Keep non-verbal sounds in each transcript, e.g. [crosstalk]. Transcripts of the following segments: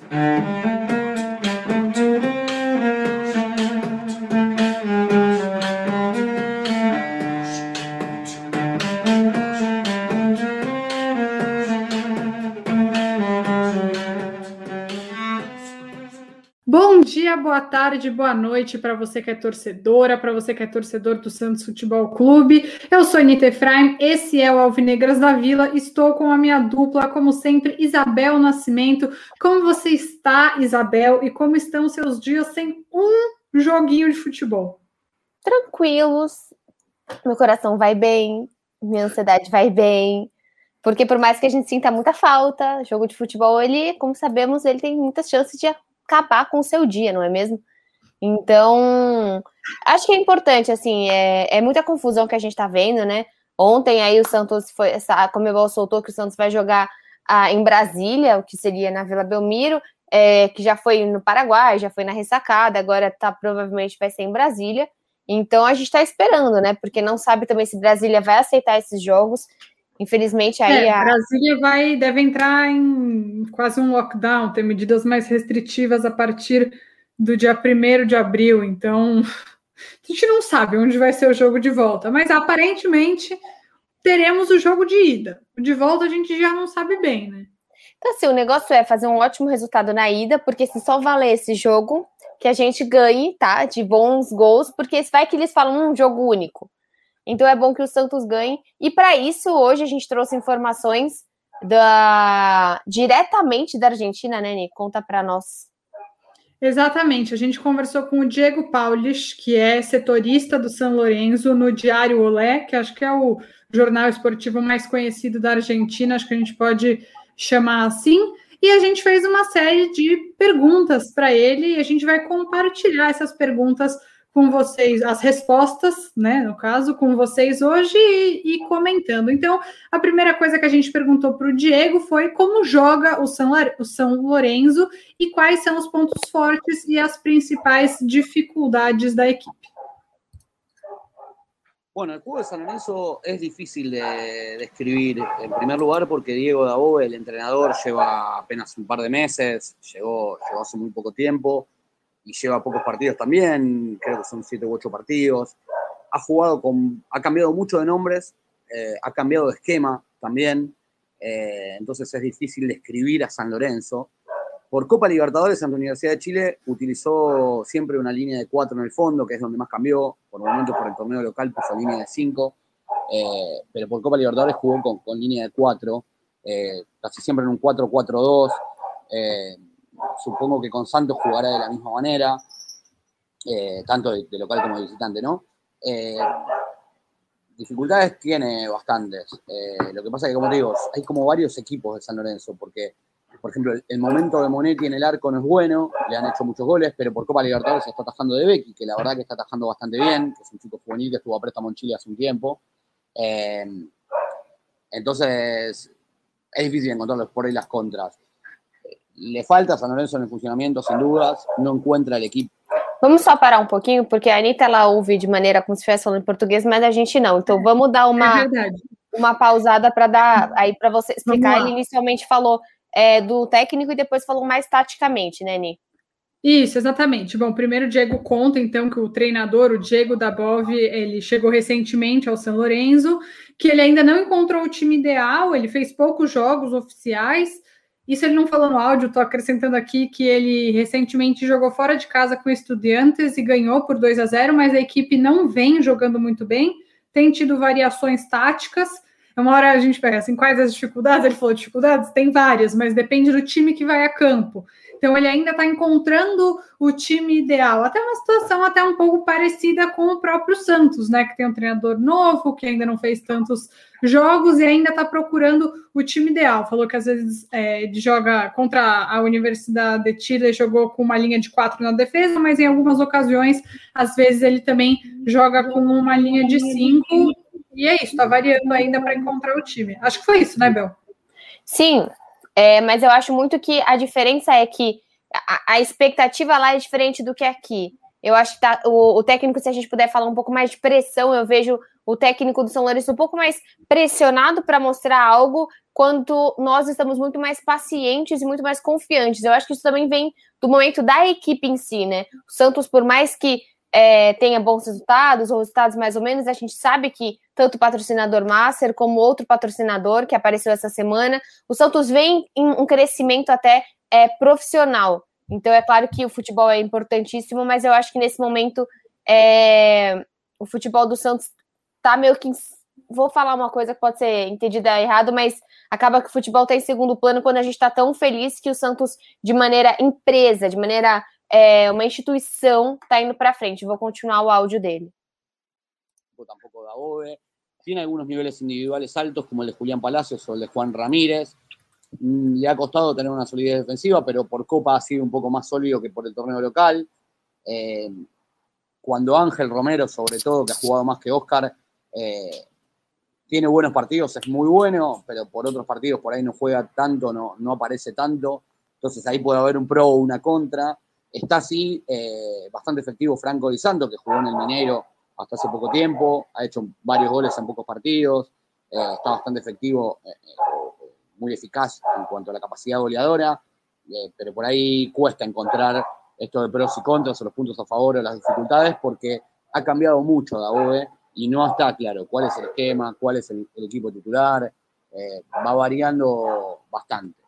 Bom boa tarde, boa noite para você que é torcedora, para você que é torcedor do Santos Futebol Clube. Eu sou Anitta Efraim, esse é o Alvinegras da Vila. Estou com a minha dupla, como sempre, Isabel Nascimento. Como você está, Isabel? E como estão seus dias sem um joguinho de futebol? Tranquilos, meu coração vai bem, minha ansiedade vai bem. Porque por mais que a gente sinta muita falta, jogo de futebol, ele, como sabemos, ele tem muitas chances de acabar com o seu dia, não é mesmo? Então, acho que é importante, assim, é, é muita confusão que a gente tá vendo, né? Ontem aí o Santos foi, a Comebol soltou que o Santos vai jogar ah, em Brasília, o que seria na Vila Belmiro, é, que já foi no Paraguai, já foi na ressacada, agora tá provavelmente vai ser em Brasília. Então a gente está esperando, né? Porque não sabe também se Brasília vai aceitar esses jogos. Infelizmente, aí. É, a Brasília vai, deve entrar em quase um lockdown, ter medidas mais restritivas a partir do dia 1 de abril. Então, [laughs] a gente não sabe onde vai ser o jogo de volta, mas aparentemente teremos o jogo de ida. O de volta a gente já não sabe bem, né? Então, assim, o negócio é fazer um ótimo resultado na ida, porque se só valer esse jogo, que a gente ganhe, tá? De bons gols, porque vai que eles falam um jogo único. Então é bom que o Santos ganhe. E para isso, hoje a gente trouxe informações da diretamente da Argentina, né, Nick? Conta para nós. Exatamente, a gente conversou com o Diego Paulis, que é setorista do São Lourenço no Diário Olé, que acho que é o jornal esportivo mais conhecido da Argentina, acho que a gente pode chamar assim. E a gente fez uma série de perguntas para ele e a gente vai compartilhar essas perguntas com vocês, as respostas, né, no caso, com vocês hoje e, e comentando. Então, a primeira coisa que a gente perguntou para o Diego foi como joga o São, o São Lourenço e quais são os pontos fortes e as principais dificuldades da equipe. Bueno, el juego de San Lorenzo es difícil de describir, en primer lugar porque Diego Dabo, el entrenador, lleva apenas un par de meses, llegó, llegó hace muy poco tiempo, y lleva pocos partidos también, creo que son siete u ocho partidos. Ha jugado con, ha cambiado mucho de nombres, eh, ha cambiado de esquema también, eh, entonces es difícil describir a San Lorenzo. Por Copa Libertadores, ante Universidad de Chile utilizó siempre una línea de cuatro en el fondo, que es donde más cambió. Por momentos, por el torneo local, puso línea de cinco. Eh, pero por Copa Libertadores jugó con, con línea de cuatro, casi siempre en un 4-4-2 supongo que con Santos jugará de la misma manera, eh, tanto de, local como de visitante, ¿no? Eh, dificultades tiene bastantes. Eh, lo que pasa es que, como te digo, hay como varios equipos de San Lorenzo, porque, por ejemplo, el, momento de Monetti en el arco no es bueno, le han hecho muchos goles, pero por Copa Libertadores se está atajando de Becky, que la verdad que está atajando bastante bien, que es un chico juvenil que estuvo a préstamo en Chile hace un tiempo. entonces, es difícil encontrar por ahí las contras. Le falta a San Lorenzo no funcionamento, sem dúvidas, não encontra a equipe. Vamos só parar um pouquinho, porque a Anitta ela ouve de maneira como se estivesse falando em português, mas a gente não. Então vamos dar uma, é uma pausada para dar aí para você explicar. Ele inicialmente falou é, do técnico e depois falou mais taticamente, né, Ni? Isso, exatamente. Bom, primeiro o Diego conta, então, que o treinador, o Diego Dabov, ele chegou recentemente ao São Lourenço, que ele ainda não encontrou o time ideal, ele fez poucos jogos oficiais, isso ele não falou no áudio, estou acrescentando aqui que ele recentemente jogou fora de casa com estudiantes e ganhou por 2 a 0, mas a equipe não vem jogando muito bem, tem tido variações táticas. Uma hora a gente pega assim, quais as dificuldades? Ele falou dificuldades? Tem várias, mas depende do time que vai a campo. Então ele ainda está encontrando o time ideal. Até uma situação até um pouco parecida com o próprio Santos, né? Que tem um treinador novo, que ainda não fez tantos jogos e ainda está procurando o time ideal. Falou que às vezes é, joga contra a Universidade de Chile, jogou com uma linha de quatro na defesa, mas em algumas ocasiões, às vezes ele também joga com uma linha de cinco. E é isso, está variando ainda para encontrar o time. Acho que foi isso, né, Bel? Sim, é, mas eu acho muito que a diferença é que a, a, expectativa lá é diferente do que aqui. Eu acho que tá, o, o, técnico, se a gente puder falar um pouco mais de pressão, eu vejo o técnico do São Lourenço um pouco mais pressionado para mostrar algo, quanto nós estamos muito mais pacientes e muito mais confiantes. Eu acho que isso também vem do momento da equipe em si, né? O Santos, por mais que é, tenha bons resultados, ou resultados mais ou menos, a gente sabe que tanto o patrocinador Master como outro patrocinador que apareceu essa semana, o Santos vem em um crescimento até é, profissional. Então é claro que o futebol é importantíssimo, mas eu acho que nesse momento é, o futebol do Santos tá meio que. Vou falar uma coisa que pode ser entendida errado, mas acaba que o futebol está em segundo plano quando a gente está tão feliz que o Santos, de maneira empresa, de maneira é, uma instituição, está indo para frente. Vou continuar o áudio dele. Tampoco da OVE. Tiene algunos niveles individuales altos, como el de Julián Palacios o el de Juan Ramírez. Mm, le ha costado tener una solidez defensiva, pero por Copa ha sido un poco más sólido que por el torneo local. Eh, cuando Ángel Romero, sobre todo, que ha jugado más que Oscar, eh, tiene buenos partidos, es muy bueno, pero por otros partidos por ahí no juega tanto, no, no aparece tanto. Entonces ahí puede haber un pro o una contra. Está así eh, bastante efectivo Franco Di Santo, que jugó en el Mineiro hasta hace poco tiempo, ha hecho varios goles en pocos partidos, eh, está bastante efectivo, muy eficaz en cuanto a la capacidad goleadora, pero por ahí cuesta encontrar esto de pros y contras o los puntos a favor o las dificultades, porque ha cambiado mucho Dagobe y no está claro cuál es el esquema, cuál es el, equipo titular, é, vai variando bastante.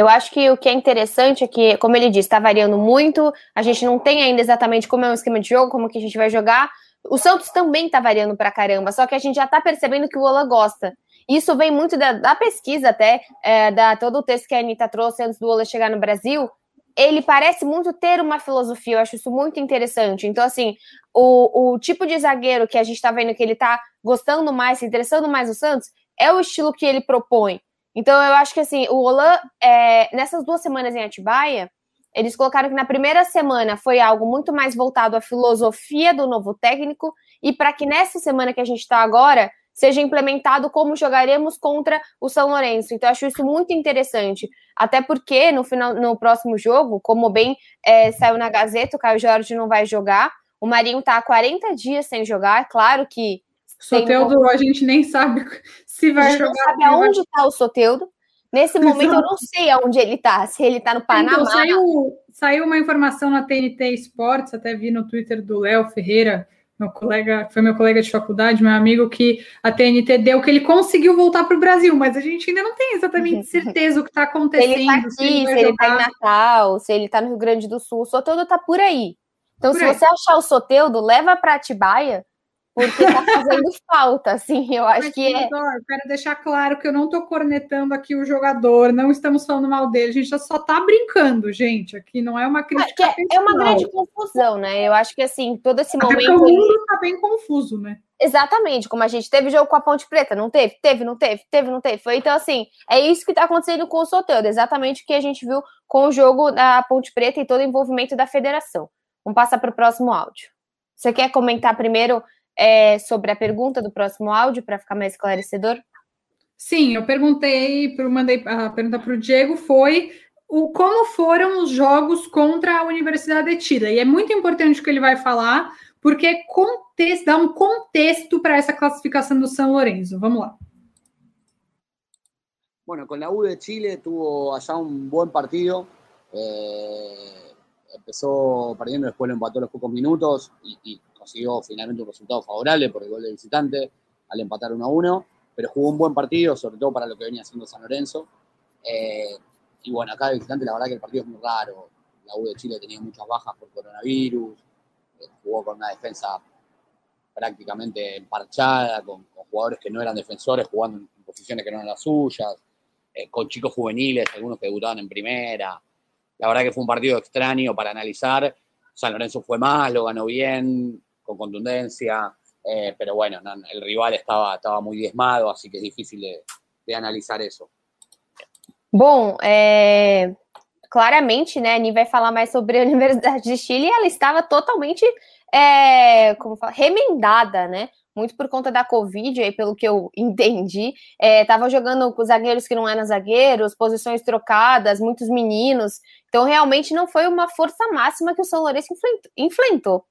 Eu acho que o que é interessante é que, como ele disse, está variando muito. A gente não tem ainda exatamente como é o esquema de jogo, como que a gente vai jogar. O Santos também está variando para caramba, só que a gente já está percebendo que o Ola gosta. Isso vem muito da, da pesquisa até, é, da todo o texto que a Anitta trouxe antes do Ola chegar no Brasil, ele parece muito ter uma filosofia, eu acho isso muito interessante. Então, assim, o, o tipo de zagueiro que a gente está vendo que ele está gostando mais, se interessando mais no Santos, é o estilo que ele propõe. Então, eu acho que, assim, o Olan, é, nessas duas semanas em Atibaia, eles colocaram que na primeira semana foi algo muito mais voltado à filosofia do novo técnico, e para que nessa semana que a gente está agora, seja implementado como jogaremos contra o São Lourenço. Então, acho isso muito interessante. Até porque no, final, no próximo jogo, como bem é, saiu na Gazeta, o Caio Jorge não vai jogar. O Marinho está há 40 dias sem jogar. Claro que. Soteudo, a gente nem sabe [laughs] se vai jogar. Não sabe aonde está o Soteudo. Nesse momento, eu não sei aonde ele está. Se ele está no Panamá. Então, saiu, saiu uma informação na TNT Esportes, até vi no Twitter do Léo Ferreira meu colega, foi meu colega de faculdade, meu amigo, que a TNT deu que ele conseguiu voltar para o Brasil, mas a gente ainda não tem exatamente certeza o que está acontecendo. Se ele está aqui, se ele, se ele tá em Natal, se ele está no Rio Grande do Sul, o Soteudo está por aí. Então, por se aí. você achar o Soteudo, leva para Atibaia, porque tá fazendo [laughs] falta, assim, eu acho Mas, que é. Quero deixar claro que eu não tô cornetando aqui o jogador, não estamos falando mal dele, a gente só tá brincando, gente. Aqui não é uma crítica. É, é uma grande confusão, né? Eu acho que assim, todo esse Até momento. O mundo tá bem confuso, né? Exatamente, como a gente teve jogo com a Ponte Preta, não teve? Teve, não teve, teve, não teve. Foi então, assim, é isso que tá acontecendo com o Soteldo, exatamente o que a gente viu com o jogo da Ponte Preta e todo o envolvimento da federação. Vamos passar para o próximo áudio. Você quer comentar primeiro é, sobre a pergunta do próximo áudio para ficar mais esclarecedor? Sim, eu perguntei, mandei a pergunta para o Diego foi o, como foram os jogos contra a Universidade de Chile. E é muito importante o que ele vai falar, porque contexto, dá um contexto para essa classificação do São Lourenço. Vamos lá. Bueno, con la U de Chile tuvo allá un buen partido. Eh, empezó perdiendo, después lo empató a los pocos minutos y, y consiguió finalmente un resultado favorable por el gol de visitante al empatar 1 a 1, pero jugó un buen partido, sobre todo para lo que venía haciendo San Lorenzo. Eh, y bueno, acá de visitante la verdad que el partido es muy raro. La U de Chile tenía muchas bajas por coronavirus, eh, jugó con una defensa prácticamente emparchada, con, jugadores que no eran defensores, jugando en, posiciones que no eran las suyas, eh, con chicos juveniles, algunos que debutaban en primera. La verdad que fue un partido extraño para analizar. San Lorenzo fue mal, lo ganó bien, con contundencia, eh, pero bueno, no, el rival estava, muito diezmado, assim que é difícil de, de analisar isso. Bom, é, claramente, né, a Ani vai falar mais sobre a Universidade de Chile ela estava totalmente, é, como fala, remendada, né? Muito por conta da Covid, aí, pelo que eu entendi. Estava é, jogando com zagueiros que não eram zagueiros, posições trocadas, muitos meninos. Então, realmente não foi uma força máxima que o São Lourenço enfrentou.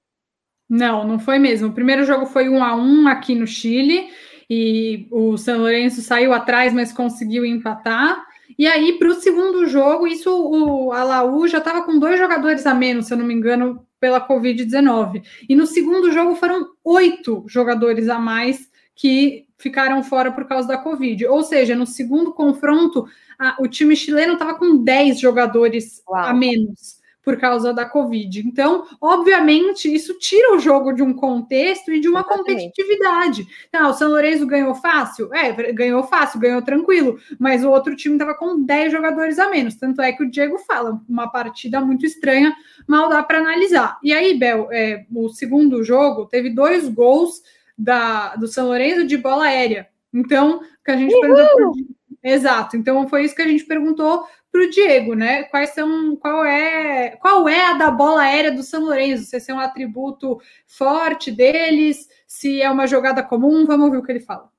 Não, não foi mesmo. O primeiro jogo foi um a um aqui no Chile e o São Lourenço saiu atrás, mas conseguiu empatar. E aí, para o segundo jogo, isso o Alaú já estava com dois jogadores a menos, se eu não me engano, pela Covid-19. E no segundo jogo foram oito jogadores a mais que ficaram fora por causa da Covid. Ou seja, no segundo confronto, a, o time chileno estava com dez jogadores Uau. a menos por causa da Covid. Então, obviamente, isso tira o jogo de um contexto e de uma Exatamente. competitividade. Não, o São Lourenço ganhou fácil? É, ganhou fácil, ganhou tranquilo, mas o outro time estava com 10 jogadores a menos. Tanto é que o Diego fala, uma partida muito estranha, mal dá para analisar. E aí, Bel, é, o segundo jogo teve dois gols da, do São Lourenço de bola aérea. Então, que a gente Uhul! perguntou. Exato. Então foi isso que a gente perguntou para o Diego, né? Quais são, qual é, qual é a da bola aérea do São Lourenço? Se é um atributo forte deles, se é uma jogada comum, vamos ouvir o que ele fala.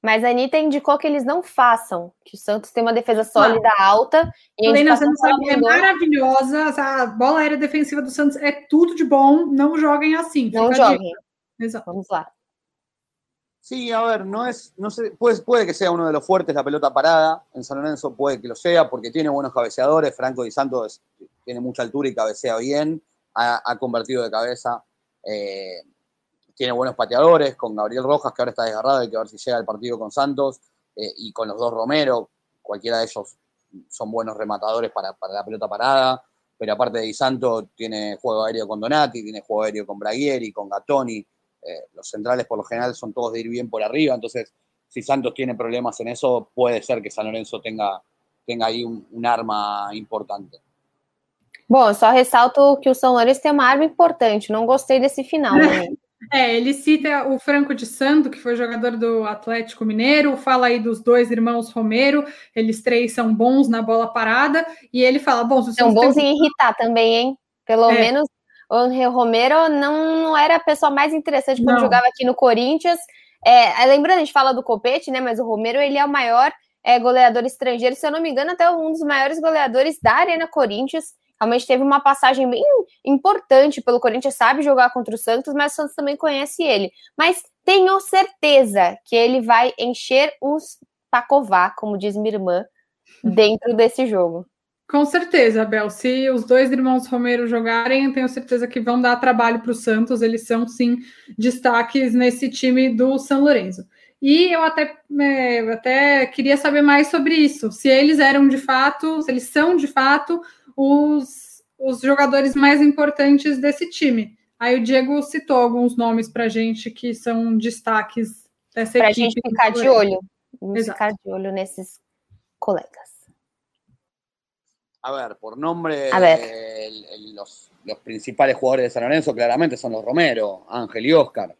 Mas a Anitta indicou que eles não façam, que o Santos tem uma defesa sólida ah. alta. E Helena, sabe, é maravilhosa. A bola aérea defensiva do Santos é tudo de bom. Não joguem assim. Não joguem. Exato. Vamos lá. Sí, a ver, no es, no sé, puede, puede que sea uno de los fuertes la pelota parada, en San Lorenzo puede que lo sea, porque tiene buenos cabeceadores, Franco Di Santos tiene mucha altura y cabecea bien, ha, convertido de cabeza, eh, tiene buenos pateadores, con Gabriel Rojas, que ahora está desgarrado, hay que ver si llega al partido con Santos, eh, y con los dos Romero, cualquiera de ellos son buenos rematadores para, para la pelota parada, pero aparte de Di Santos tiene juego aéreo con Donati, tiene juego aéreo con Braguieri, con Gattoni, eh, los centrales por lo general son todos de ir bien por arriba, entonces si Santos tiene problemas en eso, puede ser que San Lorenzo tenga, tenga aí um, um arma importante. Bom, só ressalto que o São Lourenço tem uma arma importante, não gostei desse final. Né? [laughs] É, ele cita o Franco de Santo, que foi jogador do Atlético Mineiro, fala aí dos dois irmãos Romero, eles três são bons na bola parada, e ele fala, bom... São bons tem... em irritar também, hein? Pelo é. menos o Angel Romero não, era a pessoa mais interessante quando não. jogava aqui no Corinthians. É, lembrando, a gente fala do Copete, né? Mas o Romero ele é o maior é, goleador estrangeiro, se eu não me engano, até um dos maiores goleadores da Arena Corinthians. Realmente teve uma passagem bem importante pelo Corinthians, sabe jogar contra o Santos, mas o Santos também conhece ele. Mas tenho certeza que ele vai encher os pacová, como diz minha irmã, dentro desse jogo. Com certeza, Bel. Se os dois irmãos Romero jogarem, eu tenho certeza que vão dar trabalho para o Santos. Eles são, sim, destaques nesse time do São Lourenço. E eu até, é, até queria saber mais sobre isso. Se eles eram de fato, se eles são de fato os, os jogadores mais importantes desse time. Aí o Diego citou alguns nomes para gente que são destaques dessa pra equipe. Para a gente ficar de olho. Vamos ficar de olho nesses colegas. A ver, por nombre, los, principales jugadores de San Lorenzo claramente son los Romero, Ángel y Oscar.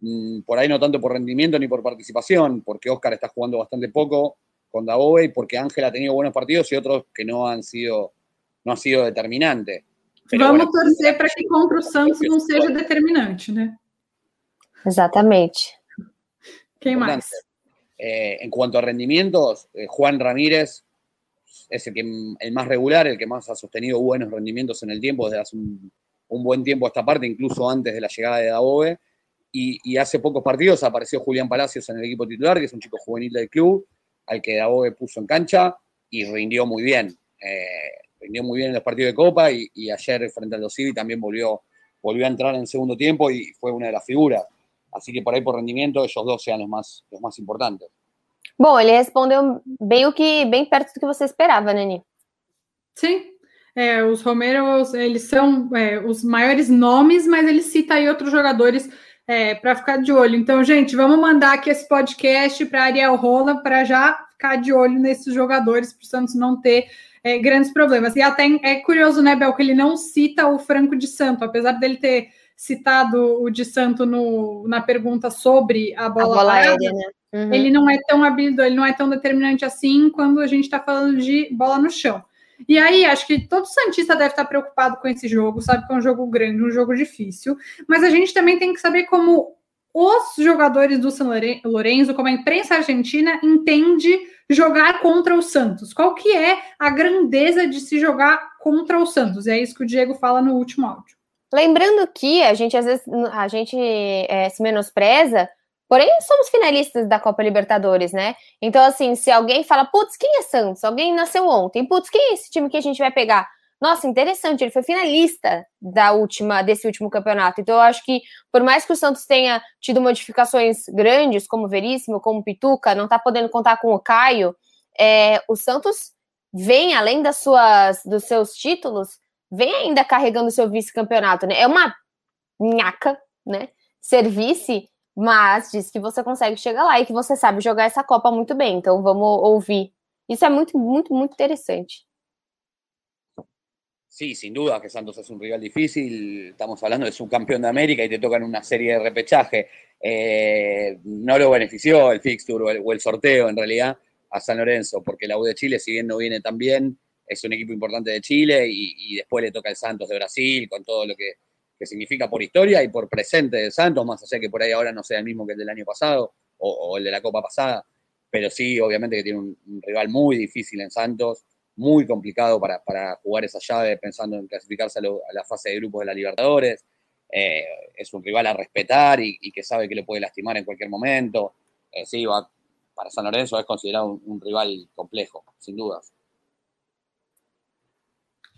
Mm, por ahí no tanto por rendimiento ni por participación, porque Oscar está jugando bastante poco con Daboe y porque Ángel ha tenido buenos partidos y otros que no han sido, no ha sido determinante. Vamos a torcer para que contra o Santos no sea determinante, ¿no? Exactamente. ¿Quién más? Eh, en cuanto a rendimientos, eh, Juan Ramírez es el, que, el más regular, el que más ha sostenido buenos rendimientos en el tiempo desde hace un, buen tiempo a esta parte, incluso antes de la llegada de Daboe. Y, hace pocos partidos apareció Julián Palacios en el equipo titular, que es un chico juvenil del club, al que Daboe puso en cancha y rindió muy bien. Eh, rindió muy bien en los partidos de Copa y, ayer frente al Dosivi también volvió, volvió a entrar en segundo tiempo y fue una de las figuras. Así que por ahí por rendimiento ellos dos sean los más, los más importantes. Bom, ele respondeu bem o que bem perto do que você esperava, Nani. Sim. É, os Romeros, eles são é, os maiores nomes, mas ele cita aí outros jogadores é, para ficar de olho. Então, gente, vamos mandar aqui esse podcast para Ariel Rola para já ficar de olho nesses jogadores, para o Santos não ter é, grandes problemas. E até é curioso, né, Bel, que ele não cita o Franco de Santo, apesar dele ter citado o de Santo no, na pergunta sobre a bola, a bola aérea, né? Uhum. Ele não é tão habilidoso, ele não é tão determinante assim quando a gente está falando de bola no chão. E aí, acho que todo Santista deve estar preocupado com esse jogo, sabe que é um jogo grande, um jogo difícil, mas a gente também tem que saber como os jogadores do São Lourenço, como a imprensa argentina, entende jogar contra o Santos. Qual que é a grandeza de se jogar contra o Santos? E é isso que o Diego fala no último áudio. Lembrando que a gente às vezes a gente é, se menospreza, porém somos finalistas da Copa Libertadores, né? Então, assim, se alguém fala, putz, quem é Santos? Alguém nasceu ontem, putz, quem é esse time que a gente vai pegar? Nossa, interessante, ele foi finalista da última desse último campeonato. Então, eu acho que, por mais que o Santos tenha tido modificações grandes, como Veríssimo, como Pituca, não tá podendo contar com o Caio, é, o Santos vem, além das suas, dos seus títulos, vem ainda carregando seu vice-campeonato, né? É uma nhaca, né? Ser vice, mas diz que você consegue chegar lá e que você sabe jogar essa Copa muito bem. Então vamos ouvir. Isso é muito, muito, muito interessante. Sí, sin duda que Santos es un rival difícil. Estamos hablando de subcampeón de América y te tocan una serie de repechaje. Eh, no lo benefició el fixture o el, sorteo en realidad a San Lorenzo, porque la U de Chile, si bien no viene tan bien, es un equipo importante de Chile y, y después le toca el Santos de Brasil con todo lo que, que, significa por historia y por presente de Santos, más allá que por ahí ahora no sea el mismo que el del año pasado o, el de la Copa pasada, pero sí, obviamente que tiene un, rival muy difícil en Santos, muy complicado para, para, jugar esa llave pensando en clasificarse a, lo, la fase de grupos de la Libertadores. Eh, es un rival a respetar y, que sabe que le puede lastimar en cualquier momento. Eh, sí, va, para San Lorenzo es considerado un, un rival complejo, sin dudas.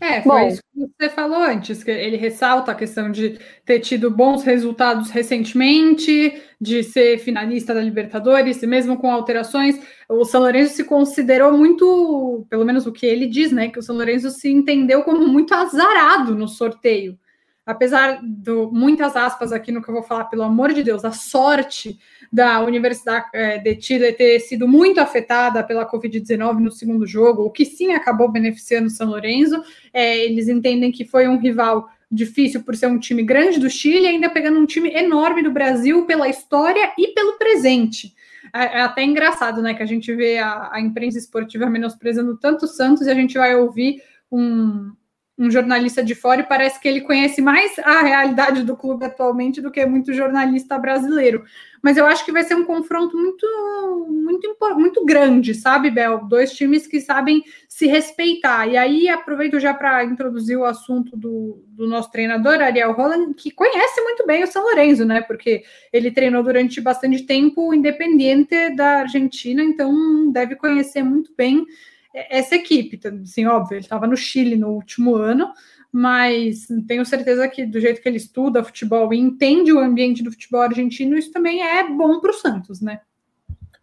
É, foi Bom, isso que você falou antes, que ele ressalta a questão de ter tido bons resultados recentemente, de ser finalista da Libertadores, e mesmo com alterações, o São Lourenço se considerou muito, pelo menos o que ele diz, né, que o São Lourenço se entendeu como muito azarado no sorteio apesar de muitas aspas aqui no que eu vou falar, pelo amor de Deus, a sorte da Universidade é, de Chile ter sido muito afetada pela Covid-19 no segundo jogo, o que sim acabou beneficiando o São Lourenço. É, eles entendem que foi um rival difícil por ser um time grande do Chile, ainda pegando um time enorme do Brasil pela história e pelo presente. É, é até engraçado, né, que a gente vê a, a imprensa esportiva menosprezando tanto o Santos e a gente vai ouvir um, um jornalista de fora e parece que ele conhece mais a realidade do clube atualmente do que muito jornalista brasileiro. Mas eu acho que vai ser um confronto muito, muito, muito grande, sabe, Bel? Dois times que sabem se respeitar. E aí aproveito já para introduzir o assunto do, do nosso treinador, Ariel Holland, que conhece muito bem o São Lourenço, né? Porque ele treinou durante bastante tempo o Independiente da Argentina, então deve conhecer muito bem essa equipe. Assim, óbvio, ele estava no Chile no último ano, mas tenho certeza que do jeito que ele estuda futebol e entende o ambiente do futebol argentino, isso também é bom para o Santos, né?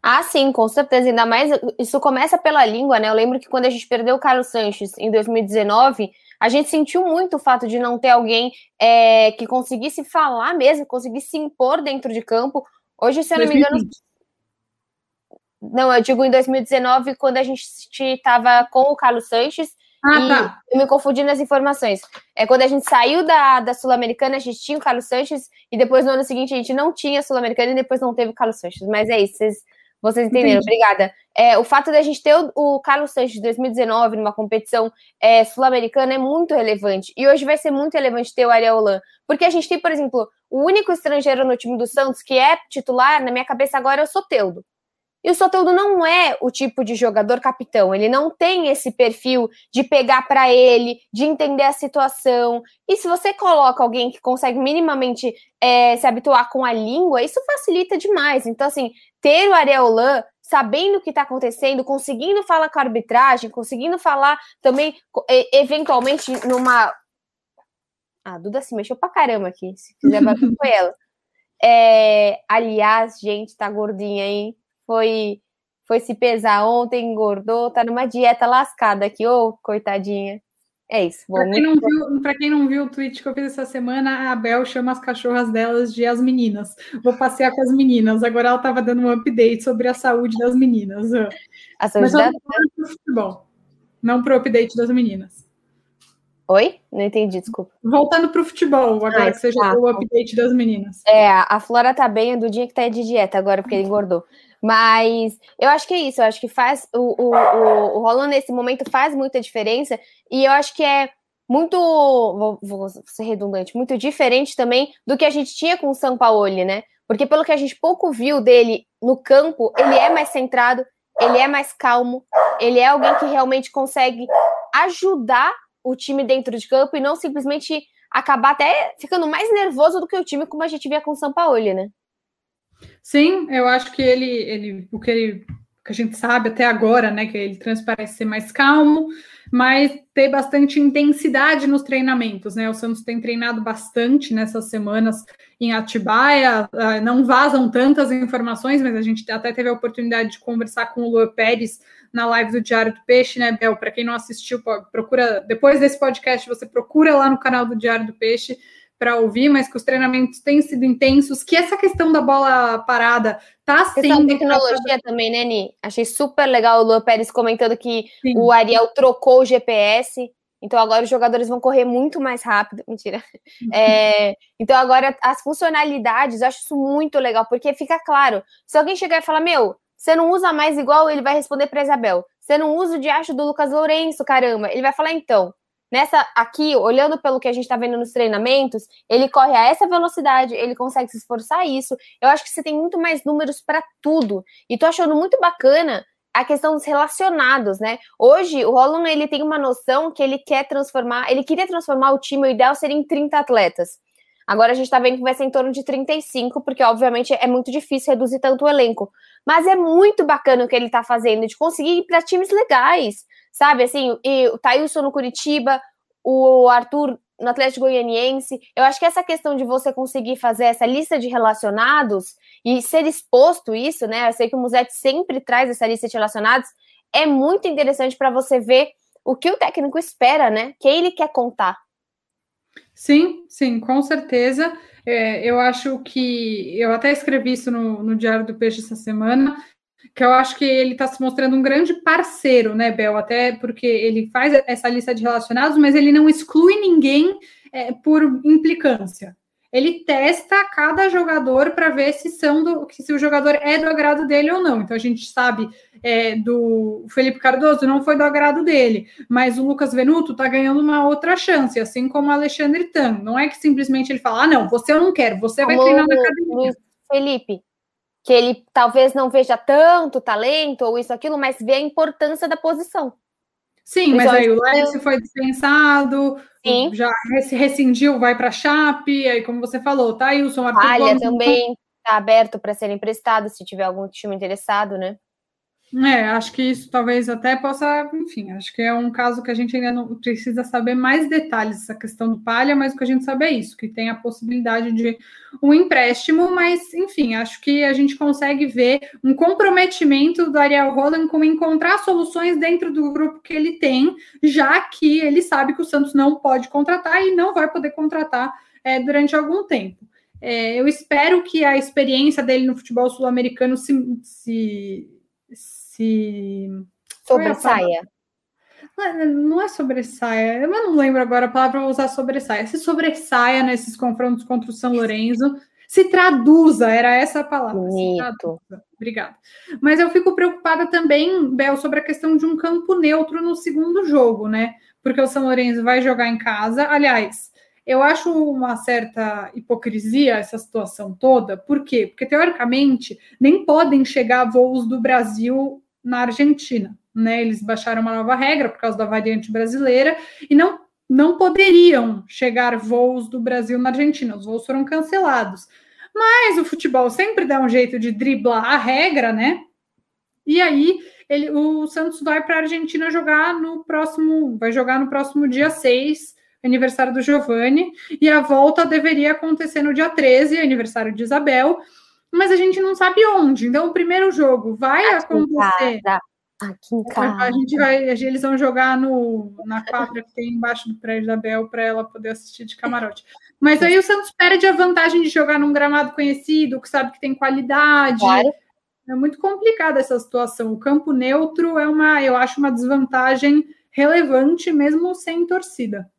Ah, sim, com certeza. Ainda mais, isso começa pela língua, né? Eu lembro que quando a gente perdeu o Carlos Sanches em 2019, a gente sentiu muito o fato de não ter alguém é, que conseguisse falar mesmo, conseguisse se impor dentro de campo. Hoje, se eu não me engano, não, eu digo em 2019, quando a gente estava com o Carlos Sanches. Ah, tá. Eu me confundi nas informações. É quando a gente saiu da, da Sul-Americana, a gente tinha o Carlos Sanches, e depois no ano seguinte a gente não tinha a Sul-Americana e depois não teve o Carlos Sanches. Mas é isso, vocês, vocês entenderam. Entendi. Obrigada. É, o fato da gente ter o, o Carlos Sanches de 2019 numa competição é, sul-americana é muito relevante. E hoje vai ser muito relevante ter o Ariel Holan. Porque a gente tem, por exemplo, o único estrangeiro no time do Santos que é titular, na minha cabeça agora, é o Soteudo. E o Soteldo não é o tipo de jogador capitão, ele não tem esse perfil de pegar para ele, de entender a situação. E se você coloca alguém que consegue minimamente é, se habituar com a língua, isso facilita demais. Então, assim, ter o Areolan sabendo o que está acontecendo, conseguindo falar com a arbitragem, conseguindo falar também, eventualmente, numa. Ah, a Duda se mexeu pra caramba aqui. Se quiser bater com [laughs] ela. É, aliás, gente, tá gordinha, hein? Foi foi se pesar ontem, engordou, tá numa dieta lascada aqui, ô, oh, coitadinha. É isso. Para quem, não viu, quem não viu o tweet que eu fiz essa semana, a Bel chama as cachorras delas de as meninas. Vou passear com as meninas. Agora ela estava dando um update sobre a saúde das meninas. A saúde Mas da... não futebol, não para o update das meninas. Oi? Não entendi, desculpa. Voltando para o futebol, agora ah, que seja tá. o update das meninas. É, a Flora tá bem, a Dudinha que tá de dieta agora, porque ele engordou. Mas eu acho que é isso, eu acho que faz o, o, o, o nesse momento faz muita diferença, e eu acho que é muito, vou, vou, ser redundante, muito diferente também do que a gente tinha com o São Paulo, né? Porque pelo que a gente pouco viu dele no campo, ele é mais centrado, ele é mais calmo, ele é alguém que realmente consegue ajudar o time dentro de campo e não simplesmente acabar até ficando mais nervoso do que o time como a gente via com o São Paulo, né? Sim, eu acho que ele, ele o que ele que a gente sabe até agora, né, que ele transparece ser mais calmo, mas ter bastante intensidade nos treinamentos, né? O Santos tem treinado bastante nessas semanas em Atibaia, ah, não vazam tantas informações, mas a gente até teve a oportunidade de conversar com o Luan Pérez na live do Diário do Peixe, né, Bel? Para quem não assistiu, procura depois desse podcast, você procura lá no canal do Diário do Peixe para ouvir, mas que os treinamentos têm sido intensos, que essa questão da bola parada tá sendo. tecnologia também, né, Ni? Achei super legal o Luan Pérez comentando que Sim. o Ariel trocou o GPS. Então agora os jogadores vão correr muito mais rápido. [laughs] Mentira. É, então agora as funcionalidades, eu acho isso muito legal, porque fica claro. Se alguém chegar e falar, meu, você não usa mais igual, ele vai responder para Isabel. Você não usa o diacho do Lucas Lourenço, caramba. Ele vai falar, então, Nessa aqui, olhando pelo que a gente está vendo nos treinamentos, ele corre a essa velocidade, ele consegue se esforçar isso. Eu acho que você tem muito mais números para tudo. E tô achando muito bacana a questão dos relacionados, né? Hoje, o Roland, ele tem uma noção que ele quer transformar, ele queria transformar o time, o ideal seria em 30 atletas. Agora a gente tá vendo que vai ser em torno de 35, porque obviamente é muito difícil reduzir tanto o elenco. Mas é muito bacana o que ele tá fazendo, de conseguir ir para times legais sabe? Assim, e o Thailson no Curitiba, o Arthur no Atlético Goianiense. Eu acho que essa questão de você conseguir fazer essa lista de relacionados e ser exposto isso, né? Eu sei que o Musetti sempre traz essa lista de relacionados, é muito interessante para você ver o que o técnico espera, né? Quem ele quer contar. Sim, sim, com certeza. É, eu acho que eu até escrevi isso no, no Diário do Peixe essa semana que eu acho que ele está se mostrando um grande parceiro, né, Bel? Até porque ele faz essa lista de relacionados, mas ele não exclui ninguém é, por implicância. Ele testa cada jogador para ver se são do, se o jogador é do agrado dele ou não. Então a gente sabe é, do Felipe Cardoso não foi do agrado dele, mas o Lucas Venuto está ganhando uma outra chance, assim como o Alexandre Tan. Não é que simplesmente ele fala, ah, não, você eu não quero, você vai treinar na academia. Felipe, que ele talvez não veja tanto talento ou isso, aquilo, mas vê a importância da posição. Sim, mas aí o Lécio foi dispensado, Sim. já rescindiu, vai para a Chape, aí como você falou, tá aí o Arthur Palha também está aberto para ser emprestado, se tiver algum time interessado, né? É, acho que isso talvez até possa, enfim, acho que é um caso que a gente ainda não precisa saber mais detalhes essa questão do Palha, mas o que a gente sabe é isso, que tem a possibilidade de um empréstimo, mas enfim, acho que a gente consegue ver um comprometimento do Ariel Roland com encontrar soluções dentro do grupo que ele tem, já que ele sabe que o Santos não pode contratar e não vai poder contratar é, durante algum tempo. É, eu espero que a experiência dele no futebol sul-americano se, se se sobressaia. Não é sobressaia, eu não lembro agora a palavra para usar sobressaia. Se sobressaia nesses confrontos contra o São Lourenço, se traduza, era essa a palavra. Obrigada. Mas eu fico preocupada também, Bel, sobre a questão de um campo neutro no segundo jogo, né? Porque o São Lourenço vai jogar em casa. Aliás, eu acho uma certa hipocrisia essa situação toda. Por quê? Porque, teoricamente, nem podem chegar voos do Brasil na Argentina. Né? Eles baixaram uma nova regra por causa da variante brasileira e não, não poderiam chegar voos do Brasil na Argentina. Os voos foram cancelados. Mas o futebol sempre dá um jeito de driblar a regra, né? E aí ele, o Santos vai para a Argentina jogar no próximo, vai jogar no próximo dia 6, aniversário do Giovanni, e a volta deveria acontecer no dia 13, aniversário de Isabel mas a gente não sabe onde. Então, o primeiro jogo vai Aqui acontecer. Aqui em casa. A gente vai, eles vão jogar no, na quadra que tem embaixo do prédio da Bel para ela poder assistir de camarote. Mas aí o Santos perde a vantagem de jogar num gramado conhecido, que sabe que tem qualidade. Claro. É muito complicada essa situação. O campo neutro é uma, eu acho, uma desvantagem relevante, mesmo sem torcida.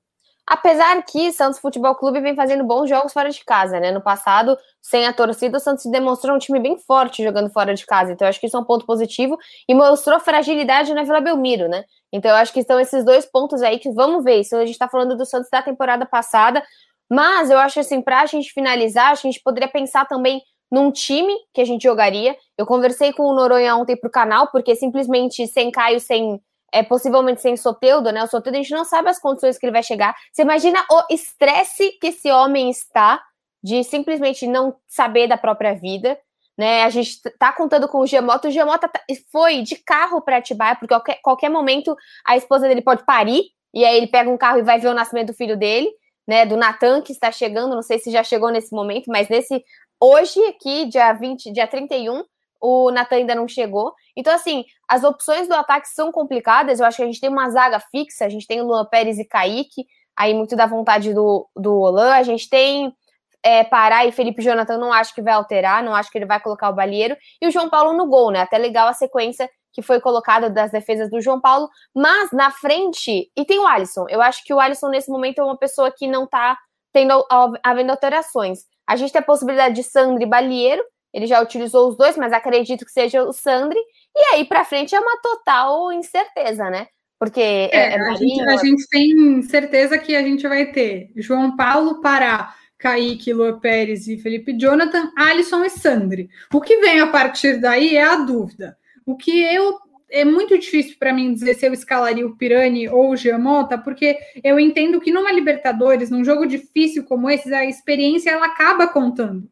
Apesar que Santos Futebol Clube vem fazendo bons jogos fora de casa, né? No passado, sem a torcida, o Santos demonstrou um time bem forte jogando fora de casa. Então, acho que isso é um ponto positivo e mostrou fragilidade na Vila Belmiro, né? Então, eu acho que estão esses dois pontos aí que vamos ver. Isso a gente tá falando do Santos da temporada passada, mas eu acho assim, para a gente finalizar, a gente poderia pensar também num time que a gente jogaria. Eu conversei com o Noronha ontem pro canal, porque simplesmente sem Caio, sem é, possivelmente sem Soteudo, né? O Soteudo a gente não sabe as condições que ele vai chegar. Você imagina o estresse que esse homem está de simplesmente não saber da própria vida, né? A gente tá contando com o Giamota. O Giamota tá, foi de carro para Atibaia, porque qualquer, qualquer momento a esposa dele pode parir, e aí ele pega um carro e vai ver o nascimento do filho dele, né? Do Natan, que está chegando. Não sei se já chegou nesse momento, mas nesse. Hoje, aqui, dia 20, dia 31, o Natan ainda não chegou. Então, assim, as opções do ataque são complicadas. Eu acho que a gente tem uma zaga fixa, a gente tem Luan Pérez e Kaique, aí muito da vontade do, do Olan. A gente tem é, Pará e Felipe Jonathan, não acho que vai alterar, não acho que ele vai colocar o Balieiro. E o João Paulo no gol, né? Até legal a sequência que foi colocada das defesas do João Paulo. Mas na frente, e tem o Alisson. Eu acho que o Alisson, nesse momento, é uma pessoa que não tá tendo havendo alterações. A gente tem a possibilidade de Sandro e Balieiro, ele já utilizou os dois, mas acredito que seja o Sandri. E aí para frente é uma total incerteza, né? Porque é, é, é a, gente, a, gente, tem certeza que a gente vai ter João Paulo, Pará, Kaique, Lua Pérez e Felipe Jonathan, Alisson e Sandri. O que vem a partir daí é a dúvida. O que eu é muito difícil para mim dizer se eu escalaria o Pirani ou o Giamota, porque eu entendo que numa Libertadores, num jogo difícil como esse, a experiência ela acaba contando.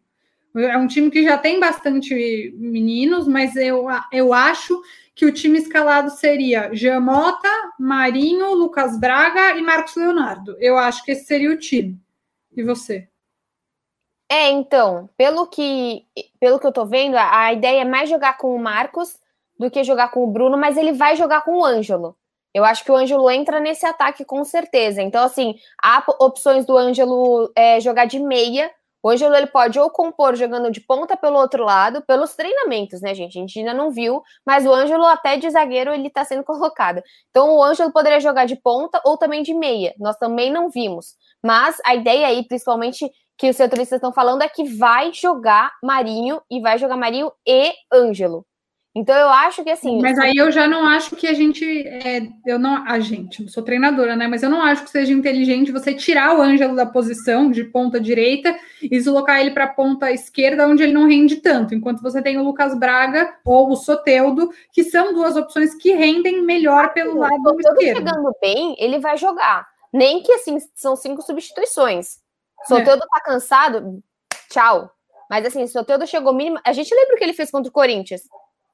É um time que já tem bastante meninos, mas eu, eu acho que o time escalado seria Jamota, Marinho, Lucas Braga e Marcos Leonardo. Eu acho que esse seria o time. E você? É, então, pelo que, pelo que eu tô vendo, a, ideia é mais jogar com o Marcos do que jogar com o Bruno, mas ele vai jogar com o Ângelo. Eu acho que o Ângelo entra nesse ataque com certeza. Então, assim, há opções do Ângelo é, jogar de meia o Ângelo ele pode ou compor jogando de ponta pelo outro lado, pelos treinamentos, né, gente? A gente ainda não viu, mas o Ângelo até de zagueiro ele tá sendo [laughs] colocado. Então o Ângelo poderia jogar de ponta ou também de meia. Nós também não vimos. Mas a ideia aí, principalmente que os setoristas estão falando, é que vai jogar Marinho e vai jogar Marinho e Ângelo. Então eu acho que assim. Mas aí eu já não acho que a gente. É, eu não. A gente, eu sou treinadora, né? Mas eu não acho que seja inteligente você tirar o Ângelo da posição de ponta direita e deslocar ele para a ponta esquerda, onde ele não rende tanto. Enquanto você tem o Lucas Braga ou o Soteudo, que são duas opções que rendem melhor pelo lado o esquerdo. chegando bem, ele vai jogar. Nem que assim, são cinco substituições. Soteudo é. tá cansado, tchau. Mas assim, Soteudo chegou mínimo. A gente lembra o que ele fez contra o Corinthians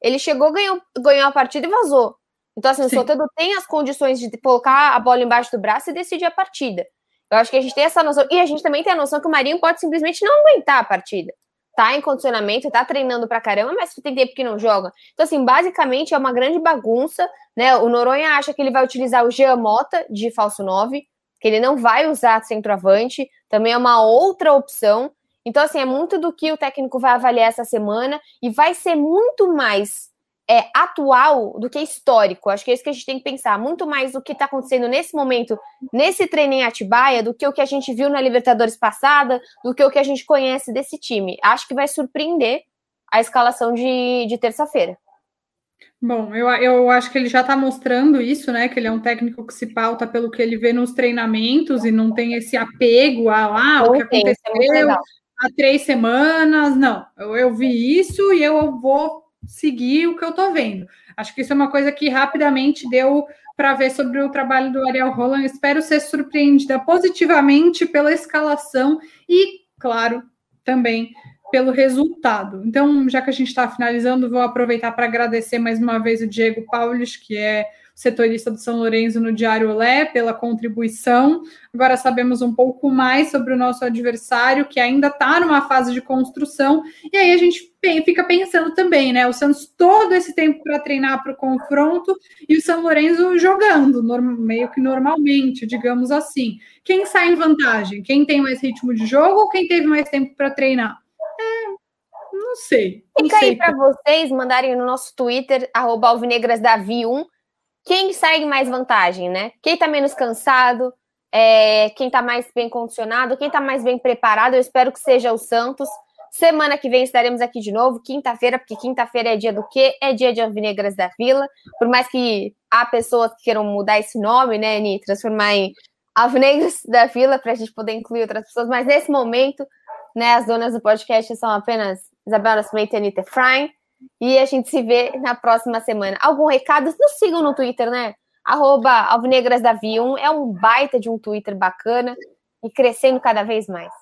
ele chegou, ganhou, ganhou a partida e vazou. Então, assim, Sim. o Soteldo tem as condições de colocar a bola embaixo do braço e decidir a partida. Eu acho que a gente tem essa noção. E a gente também tem a noção que o Marinho pode simplesmente não aguentar a partida. Tá em condicionamento, tá treinando pra caramba, mas tem tempo que não joga. Então, assim, basicamente é uma grande bagunça, né? O Noronha acha que ele vai utilizar o Jean Mota de falso 9, que ele não vai usar centroavante, também é uma outra opção. Então, assim, é muito do que o técnico vai avaliar essa semana e vai ser muito mais é, atual do que histórico. Acho que é isso que a gente tem que pensar. Muito mais do que está acontecendo nesse momento, nesse treino em Atibaia, do que o que a gente viu na Libertadores passada, do que o que a gente conhece desse time. Acho que vai surpreender a escalação de, de terça-feira. Bom, eu, eu acho que ele já está mostrando isso, né? Que ele é um técnico que se pauta pelo que ele vê nos treinamentos e não tem esse apego a lá, ah, o que aconteceu, há três semanas. Não, eu, eu vi isso e eu vou seguir o que eu estou vendo. Acho que isso é uma coisa que rapidamente deu para ver sobre o trabalho do Ariel Roland. Espero ser surpreendida positivamente pela escalação e, claro, também pelo resultado. Então, já que a gente está finalizando, vou aproveitar para agradecer mais uma vez o Diego Paulis, que é setorista do São Lourenço no Diário Olé, pela contribuição. Agora sabemos um pouco mais sobre o nosso adversário, que ainda está numa fase de construção, e aí a gente fica pensando também, né? O Santos todo esse tempo para treinar para o confronto e o São Lourenço jogando, meio que normalmente, digamos assim. Quem sai em vantagem? Quem tem mais ritmo de jogo ou quem teve mais tempo para treinar? É, não sei. Fica aí para vocês mandarem no nosso Twitter, alvinegrasdavi1, quem segue mais vantagem, né? Quem tá menos cansado, é, quem tá mais bem condicionado, quem tá mais bem preparado, eu espero que seja o Santos. Semana que vem estaremos aqui de novo, quinta-feira, porque quinta-feira é dia do quê? É dia de Alvinegras da Vila. Por mais que há pessoas que queiram mudar esse nome, né, Ni? Transformar em Alvinegras da Vila, para a gente poder incluir outras pessoas. Mas nesse momento, né, as donas do podcast são apenas Isabela Smith e Anitta Efraim. E a gente se vê na próxima semana. Algum recado? Nos sigam no Twitter, né? Arroba Alvinegras da Vium é um baita de um Twitter bacana e crescendo cada vez mais.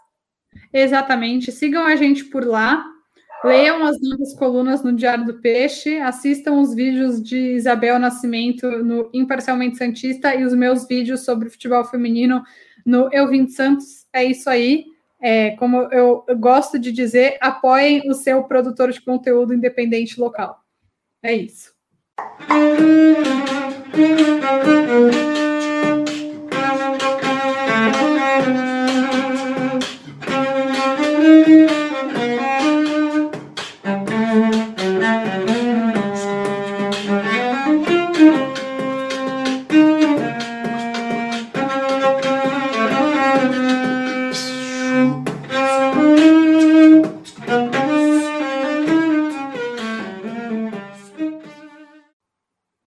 Exatamente. Sigam a gente por lá. Leiam as novas colunas no Diário do Peixe, assistam os vídeos de Isabel Nascimento no Imparcialmente Santista e os meus vídeos sobre futebol feminino no Eu Vim de Santos. É isso aí. É, como eu, gosto de dizer, apoiem o seu produtor de conteúdo independente local. É isso.